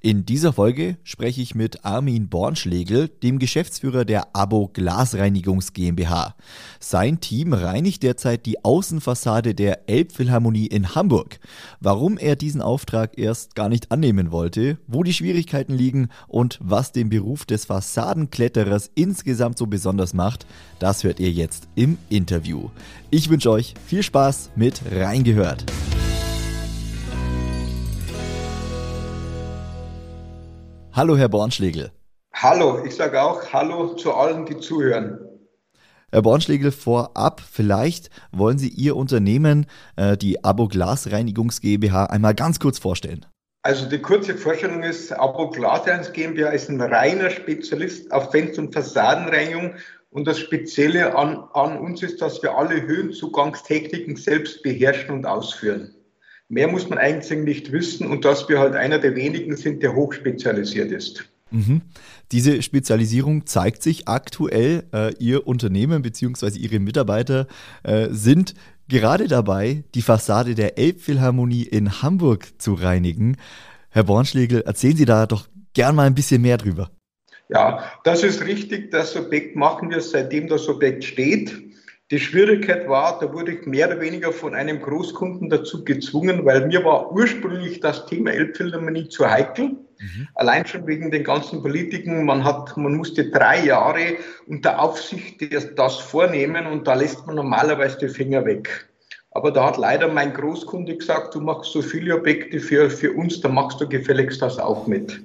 In dieser Folge spreche ich mit Armin Bornschlegel, dem Geschäftsführer der Abo Glasreinigungs GmbH. Sein Team reinigt derzeit die Außenfassade der Elbphilharmonie in Hamburg. Warum er diesen Auftrag erst gar nicht annehmen wollte, wo die Schwierigkeiten liegen und was den Beruf des Fassadenkletterers insgesamt so besonders macht, das hört ihr jetzt im Interview. Ich wünsche euch viel Spaß mit Reingehört. Hallo, Herr Bornschlegel. Hallo, ich sage auch Hallo zu allen, die zuhören. Herr Bornschlegel, vorab, vielleicht wollen Sie Ihr Unternehmen, äh, die Abo Glasreinigungs GmbH, einmal ganz kurz vorstellen. Also die kurze Vorstellung ist, Abo Glasreinigungs GmbH ist ein reiner Spezialist auf Fenster- und Fassadenreinigung und das Spezielle an, an uns ist, dass wir alle Höhenzugangstechniken selbst beherrschen und ausführen. Mehr muss man eigentlich nicht wissen und dass wir halt einer der wenigen sind, der hochspezialisiert ist. Mhm. Diese Spezialisierung zeigt sich aktuell. Äh, Ihr Unternehmen bzw. Ihre Mitarbeiter äh, sind gerade dabei, die Fassade der Elbphilharmonie in Hamburg zu reinigen. Herr Bornschlegel, erzählen Sie da doch gern mal ein bisschen mehr drüber. Ja, das ist richtig. Das Objekt machen wir seitdem das Objekt steht. Die Schwierigkeit war, da wurde ich mehr oder weniger von einem Großkunden dazu gezwungen, weil mir war ursprünglich das Thema Elbphilharmonie zu heikel. Mhm. Allein schon wegen den ganzen Politiken. Man hat, man musste drei Jahre unter Aufsicht das vornehmen und da lässt man normalerweise die Finger weg. Aber da hat leider mein Großkunde gesagt, du machst so viele Objekte für, für uns, da machst du gefälligst das auch mit.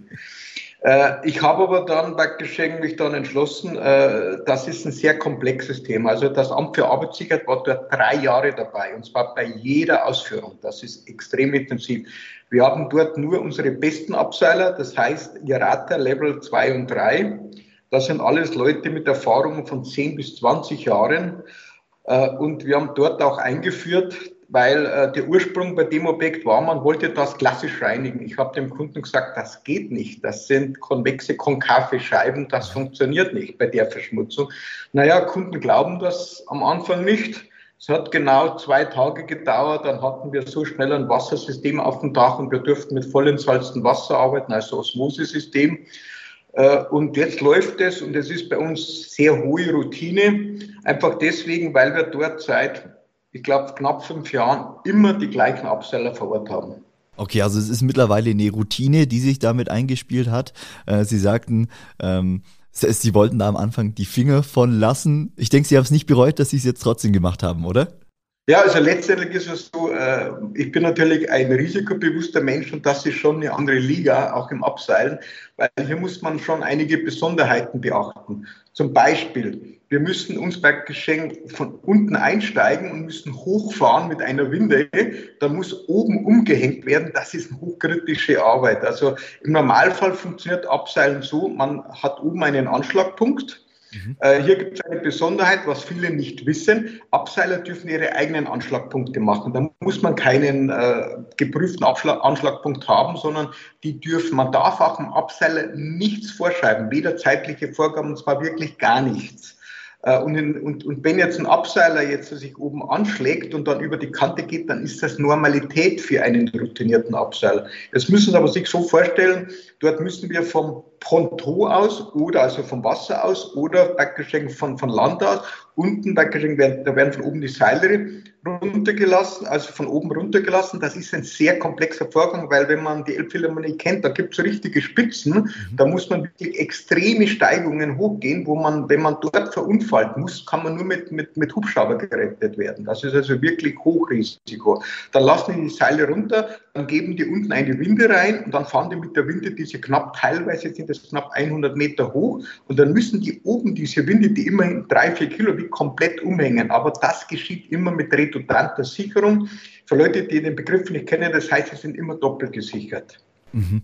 Äh, ich habe aber dann praktisch mich dann entschlossen, äh, das ist ein sehr komplexes Thema. Also das Amt für Arbeitssicherheit war dort drei Jahre dabei und zwar bei jeder Ausführung. Das ist extrem intensiv. Wir haben dort nur unsere besten Abseiler, das heißt Irata Level 2 und 3. Das sind alles Leute mit Erfahrungen von 10 bis 20 Jahren. Äh, und wir haben dort auch eingeführt, weil äh, der Ursprung bei dem Objekt war, man wollte das klassisch reinigen. Ich habe dem Kunden gesagt, das geht nicht. Das sind konvexe, konkave Scheiben, das funktioniert nicht bei der Verschmutzung. Naja, Kunden glauben das am Anfang nicht. Es hat genau zwei Tage gedauert, dann hatten wir so schnell ein Wassersystem auf dem Dach und wir durften mit vollentsalztem Wasser arbeiten, also Osmosesystem. Äh, und jetzt läuft es und es ist bei uns sehr hohe Routine, einfach deswegen, weil wir dort seit ich glaube, knapp fünf Jahren immer die gleichen Absteller vor Ort haben. Okay, also es ist mittlerweile eine Routine, die sich damit eingespielt hat. Äh, Sie sagten, ähm, Sie wollten da am Anfang die Finger von lassen. Ich denke, Sie haben es nicht bereut, dass Sie es jetzt trotzdem gemacht haben, oder? Ja, also letztendlich ist es so, äh, ich bin natürlich ein risikobewusster Mensch und das ist schon eine andere Liga, auch im Abseilen, weil hier muss man schon einige Besonderheiten beachten. Zum Beispiel, wir müssen uns bei Geschenk von unten einsteigen und müssen hochfahren mit einer Winde. Da muss oben umgehängt werden. Das ist eine hochkritische Arbeit. Also im Normalfall funktioniert Abseilen so, man hat oben einen Anschlagpunkt Mhm. Äh, hier gibt es eine Besonderheit, was viele nicht wissen. Abseiler dürfen ihre eigenen Anschlagpunkte machen. Da muss man keinen äh, geprüften Abschlag, Anschlagpunkt haben, sondern die dürfen, man darf auch im Abseiler nichts vorschreiben, weder zeitliche Vorgaben, und zwar wirklich gar nichts. Äh, und, in, und, und wenn jetzt ein Abseiler jetzt sich oben anschlägt und dann über die Kante geht, dann ist das Normalität für einen routinierten Abseiler. Jetzt müssen Sie aber sich so vorstellen, dort müssen wir vom Ponton aus oder also vom Wasser aus oder praktisch von, von Land aus unten praktisch werden, da werden von oben die Seile runtergelassen, also von oben runtergelassen. Das ist ein sehr komplexer Vorgang, weil wenn man die Elbphilharmonie kennt, da gibt es so richtige Spitzen, mhm. da muss man wirklich extreme Steigungen hochgehen, wo man, wenn man dort verunfallt muss, kann man nur mit, mit, mit Hubschrauber gerettet werden. Das ist also wirklich Hochrisiko. Dann lassen die die Seile runter, dann geben die unten eine Winde rein und dann fahren die mit der Winde diese knapp, teilweise sind das knapp 100 Meter hoch und dann müssen die oben diese Winde, die immerhin drei, vier Kilo wiegt, komplett umhängen. Aber das geschieht immer mit redundanter Sicherung. Für Leute, die den Begriff nicht kennen, das heißt, sie sind immer doppelt gesichert. Mhm.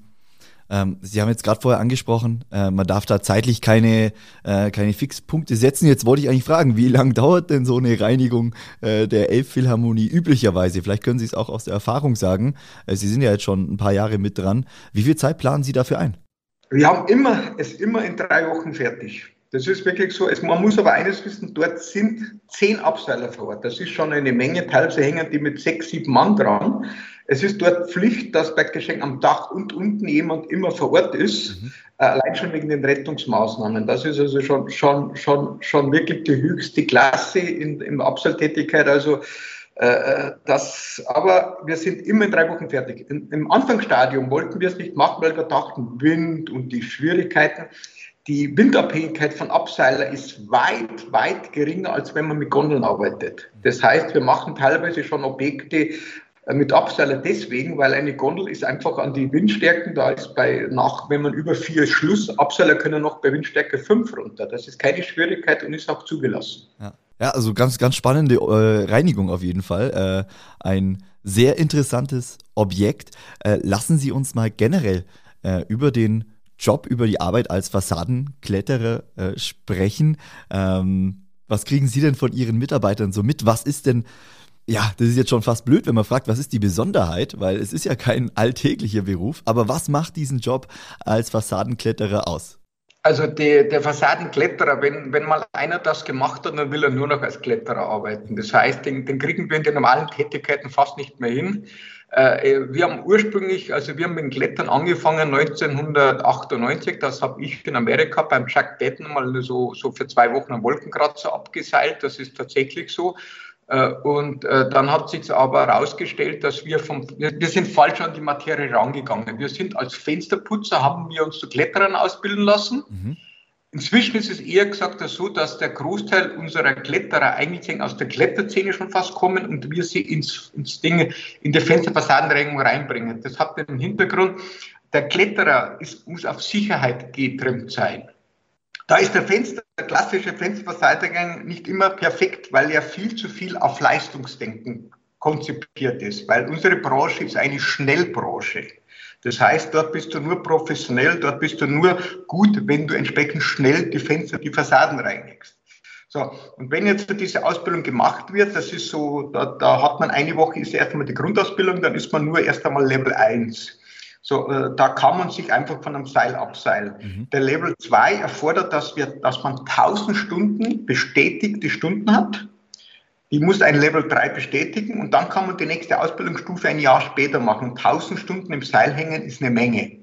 Ähm, Sie haben jetzt gerade vorher angesprochen, äh, man darf da zeitlich keine, äh, keine Fixpunkte setzen. Jetzt wollte ich eigentlich fragen, wie lange dauert denn so eine Reinigung äh, der Elbphilharmonie üblicherweise? Vielleicht können Sie es auch aus der Erfahrung sagen. Äh, Sie sind ja jetzt schon ein paar Jahre mit dran. Wie viel Zeit planen Sie dafür ein? Wir haben immer, es immer in drei Wochen fertig. Das ist wirklich so. Es, man muss aber eines wissen, dort sind zehn Abseiler vor Ort. Das ist schon eine Menge. Teilweise hängen die mit sechs, sieben Mann dran. Es ist dort Pflicht, dass bei Geschenk am Dach und unten jemand immer vor Ort ist, mhm. Äh, allein schon wegen den Rettungsmaßnahmen. Das ist also schon, schon, schon, schon wirklich die höchste Klasse in, in Abseiltätigkeit. Also das, aber wir sind immer in drei Wochen fertig. Im, Im Anfangsstadium wollten wir es nicht machen, weil wir dachten, Wind und die Schwierigkeiten. Die Windabhängigkeit von Abseiler ist weit, weit geringer, als wenn man mit Gondeln arbeitet. Das heißt, wir machen teilweise schon Objekte, äh, mit Abseiler deswegen, weil eine Gondel ist einfach an die Windstärken, da ist bei nach, wenn man über vier Schluss, Abseiler können noch bei Windstärke fünf runter. Das ist keine Schwierigkeit und ist auch zugelassen. Ja, ja also ganz, ganz spannende äh, Reinigung auf jeden Fall. Äh, ein sehr interessantes Objekt. Äh, lassen Sie uns mal generell äh, über den Job, über die Arbeit als Fassadenkletterer äh, sprechen. Ähm, was kriegen Sie denn von Ihren Mitarbeitern so mit? Was ist denn ja, das ist jetzt schon fast blöd, wenn man fragt, was ist die Besonderheit, weil es ist ja kein alltäglicher Beruf, aber was macht diesen Job als Fassadenkletterer aus? Also die, der Fassadenkletterer, wenn, wenn mal einer das gemacht hat, dann will er nur noch als Kletterer arbeiten. Das heißt, den, den kriegen wir in den normalen Tätigkeiten fast nicht mehr hin. Äh, wir haben ursprünglich, also wir haben mit dem Klettern angefangen 1998, das habe ich in Amerika beim Jack Patton mal so, so für zwei Wochen am Wolkenkratzer abgeseilt, das ist tatsächlich so. Äh, und äh, dann hat sich aber herausgestellt, dass wir vom, wir, sind falsch an die Materie rangegangen. Wir sind als Fensterputzer, haben wir uns zu Kletterern ausbilden lassen. Mhm. Inzwischen ist es eher gesagt so, dass der Großteil unserer Kletterer eigentlich aus der Kletterszene schon fast kommen und wir sie ins, ins Ding, in die Fensterfassadenreinigung reinbringen. Das hat den Hintergrund, der Kletterer ist, muss auf Sicherheit getrimmt sein. Da ist der Fenster, der klassische Fensterverteidigung nicht immer perfekt, weil er viel zu viel auf Leistungsdenken konzipiert ist, weil unsere Branche ist eine Schnellbranche. Das heißt, dort bist du nur professionell, dort bist du nur gut, wenn du entsprechend schnell die Fenster, die Fassaden reinigst. So, und wenn jetzt diese Ausbildung gemacht wird, das ist so, da, da hat man eine Woche ist erst einmal die Grundausbildung, dann ist man nur erst einmal Level 1. So, äh, da kann man sich einfach von einem Seil abseilen. Mhm. Der Level 2 erfordert, dass, wir, dass man 1000 Stunden bestätigte Stunden hat. Die muss ein Level 3 bestätigen und dann kann man die nächste Ausbildungsstufe ein Jahr später machen. 1000 Stunden im Seil hängen ist eine Menge.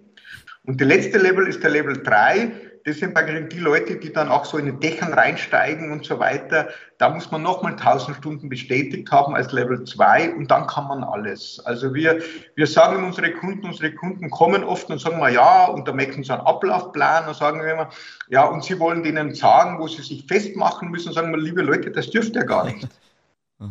Und der letzte Level ist der Level 3 das sind praktisch die Leute, die dann auch so in den Dächern reinsteigen und so weiter. Da muss man nochmal 1000 Stunden bestätigt haben als Level 2 und dann kann man alles. Also wir, wir sagen unsere Kunden, unsere Kunden kommen oft und sagen mal ja und da möchten sie einen Ablaufplan und sagen wir immer, ja und sie wollen denen sagen, wo sie sich festmachen müssen, sagen wir, liebe Leute, das dürft ihr gar nicht.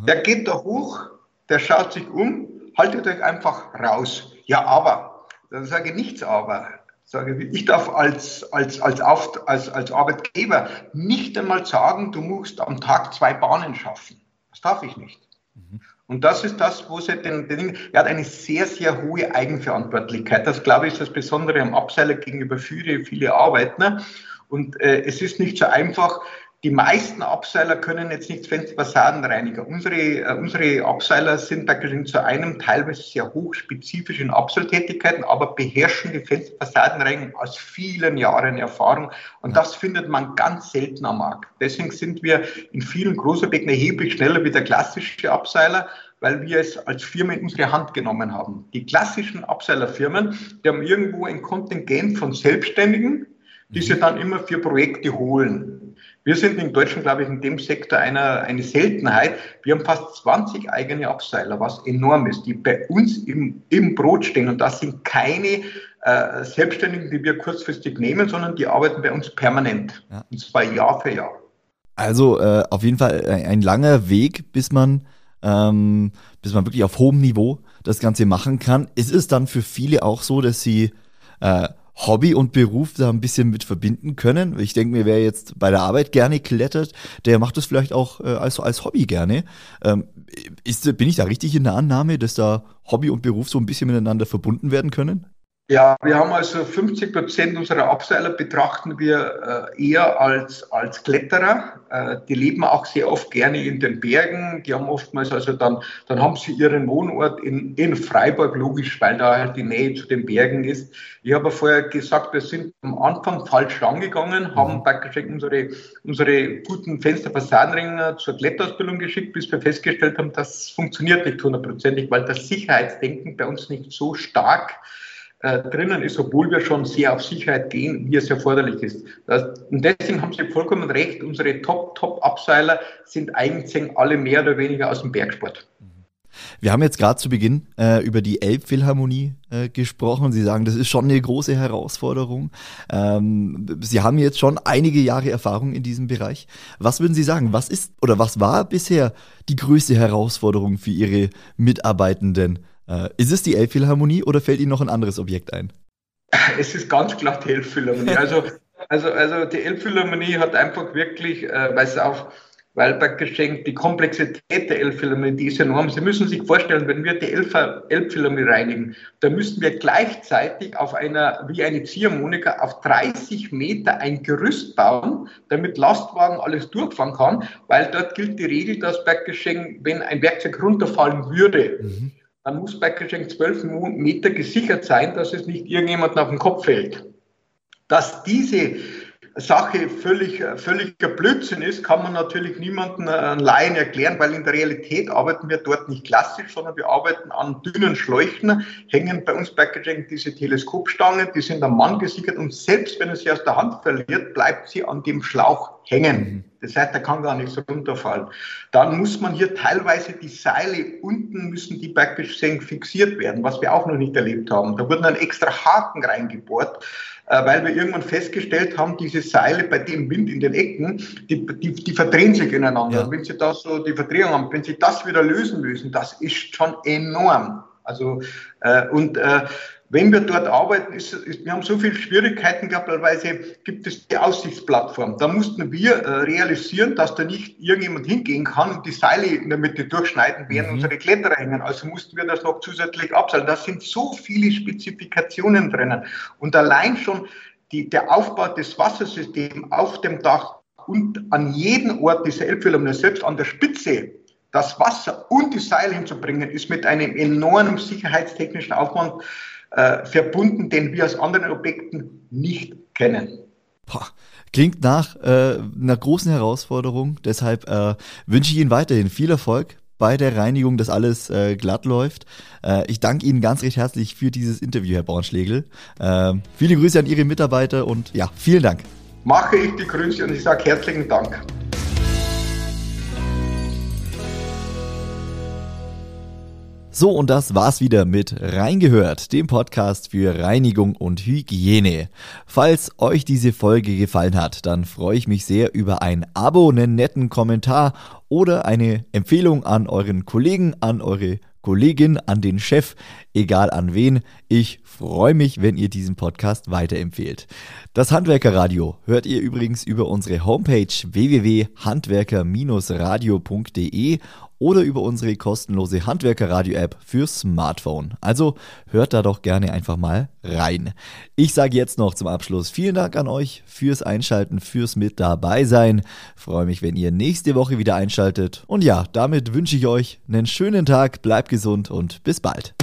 Der geht da hoch, der schaut sich um, haltet euch einfach raus. Ja, aber, dann sage ich nichts aber sage ich, darf als, als, als, Auf, als, als Arbeitgeber nicht einmal sagen, du musst am Tag zwei Bahnen schaffen. Das darf ich nicht. Mhm. Und das ist das, wo sie den, den, er hat eine sehr, sehr hohe Eigenverantwortlichkeit. Das, glaube ich, ist das Besondere am Abseiler gegenüber viele, viele Arbeitner. Und äh, es ist nicht so einfach, die meisten Abseiler können jetzt nicht Fensterfassadenreiniger. Unsere, äh, unsere Abseiler sind praktisch zu einem teilweise sehr hochspezifischen Abseiltätigkeiten, aber beherrschen die Fensterfassadenreinigung aus vielen Jahren Erfahrung. Und das findet man ganz selten am Markt. Deswegen sind wir in vielen Großobjekten erheblich schneller wie der klassische Abseiler, weil wir es als Firma in unsere Hand genommen haben. Die klassischen Abseilerfirmen, die haben irgendwo ein Kontingent von Selbstständigen, die sie dann immer für Projekte holen. Wir sind in Deutschland, glaube ich, in dem Sektor einer, eine Seltenheit. Wir haben fast 20 eigene Abseiler, was enorm ist, die bei uns im, im Brot stehen. Und das sind keine äh, Selbstständigen, die wir kurzfristig nehmen, sondern die arbeiten bei uns permanent. Ja. Und zwar Jahr für Jahr. Also äh, auf jeden Fall ein, ein langer Weg, bis man, ähm, bis man wirklich auf hohem Niveau das Ganze machen kann. Ist es dann für viele auch so, dass sie äh, Hobby und Beruf da ein bisschen mit verbinden können. Ich denke mir, wer jetzt bei der Arbeit gerne klettert, der macht das vielleicht auch äh, als, als Hobby gerne. Ähm, ist, bin ich da richtig in der Annahme, dass da Hobby und Beruf so ein bisschen miteinander verbunden werden können? Ja, wir haben also 50 Prozent unserer Abseiler betrachten wir äh, eher als, als Kletterer. Äh, die leben auch sehr oft gerne in den Bergen. Die haben oftmals also dann, dann haben sie ihren Wohnort in, in Freiburg, logisch, weil da halt die Nähe zu den Bergen ist. Ich habe vorher gesagt, wir sind am Anfang falsch rangegangen, haben mhm. praktisch unsere, unsere guten Fensterfassadenringe zur Kletterausbildung geschickt, bis wir festgestellt haben, das funktioniert nicht hundertprozentig, weil das Sicherheitsdenken bei uns nicht so stark äh, drinnen ist, obwohl wir schon sehr auf Sicherheit gehen, wie es erforderlich ist. Das, und deswegen haben Sie vollkommen recht, unsere Top-Top-Abseiler sind eigentlich alle mehr oder weniger aus dem Bergsport. Wir haben jetzt gerade zu Beginn äh, über die Elbphilharmonie äh, gesprochen. Sie sagen, das ist schon eine große Herausforderung. Ähm, Sie haben jetzt schon einige Jahre Erfahrung in diesem Bereich. Was würden Sie sagen? Was ist oder was war bisher die größte Herausforderung für Ihre Mitarbeitenden? Äh, ist es die Elbphilharmonie oder fällt Ihnen noch ein anderes Objekt ein? Es ist ganz klar die Elbphilharmonie. Also, also, also die Elbphilharmonie hat einfach wirklich, äh, weil es auf Weilberg geschenkt, die Komplexität der Elbphilharmonie, die ist enorm. Sie müssen sich vorstellen, wenn wir die Elbphilharmonie reinigen, dann müssten wir gleichzeitig auf einer, wie eine Ziehharmonika, auf 30 Meter ein Gerüst bauen, damit Lastwagen alles durchfahren kann, weil dort gilt die Regel, dass Berggeschenk, wenn ein Werkzeug runterfallen würde, mhm dann muss bei Geschenk 12 Meter gesichert sein, dass es nicht irgendjemand auf den Kopf fällt. Dass diese Sache völlig, völliger Blödsinn ist, kann man natürlich niemandem äh, Laien erklären, weil in der Realität arbeiten wir dort nicht klassisch, sondern wir arbeiten an dünnen Schläuchen, hängen bei uns bei Geschenk diese Teleskopstangen, die sind am Mann gesichert und selbst wenn er sie aus der Hand verliert, bleibt sie an dem Schlauch hängen. Das heißt, er kann gar nicht so runterfallen. Dann muss man hier teilweise die Seile unten müssen die praktisch fixiert werden, was wir auch noch nicht erlebt haben. Da wurden dann extra Haken reingebohrt, äh, weil wir irgendwann festgestellt haben, diese Seile bei dem Wind in den Ecken, die, die, die verdrehen sich ineinander. Ja. Wenn Sie da so die Verdrehung haben, wenn Sie das wieder lösen müssen, das ist schon enorm. Also äh, und äh, wenn wir dort arbeiten, ist, ist, wir haben so viele Schwierigkeiten gehabt, weil gibt es die Aussichtsplattform. Da mussten wir äh, realisieren, dass da nicht irgendjemand hingehen kann und die Seile in der Mitte durchschneiden, während mhm. unsere Kletterer hängen. Also mussten wir das noch zusätzlich abseilen. Da sind so viele Spezifikationen drinnen. Und allein schon die, der Aufbau des Wassersystems auf dem Dach und an jedem Ort dieser Elbphilharmonie, selbst an der Spitze, das Wasser und die Seile hinzubringen, ist mit einem enormen sicherheitstechnischen Aufwand äh, verbunden, den wir aus anderen Objekten nicht kennen. Boah. Klingt nach äh, einer großen Herausforderung. Deshalb äh, wünsche ich Ihnen weiterhin viel Erfolg bei der Reinigung, dass alles äh, glatt läuft. Äh, ich danke Ihnen ganz recht herzlich für dieses Interview, Herr Bornschlegel. Äh, viele Grüße an Ihre Mitarbeiter und ja, vielen Dank. Mache ich die Grüße und ich sage herzlichen Dank. So, und das war's wieder mit Reingehört, dem Podcast für Reinigung und Hygiene. Falls euch diese Folge gefallen hat, dann freue ich mich sehr über ein Abo, einen netten Kommentar oder eine Empfehlung an euren Kollegen, an eure Kollegin, an den Chef, egal an wen. Ich freue mich, wenn ihr diesen Podcast weiterempfehlt. Das Handwerkerradio hört ihr übrigens über unsere Homepage www.handwerker-radio.de oder über unsere kostenlose Handwerker-Radio-App für Smartphone. Also hört da doch gerne einfach mal rein. Ich sage jetzt noch zum Abschluss vielen Dank an euch fürs Einschalten, fürs mit dabei sein. Freue mich, wenn ihr nächste Woche wieder einschaltet. Und ja, damit wünsche ich euch einen schönen Tag, bleibt gesund und bis bald.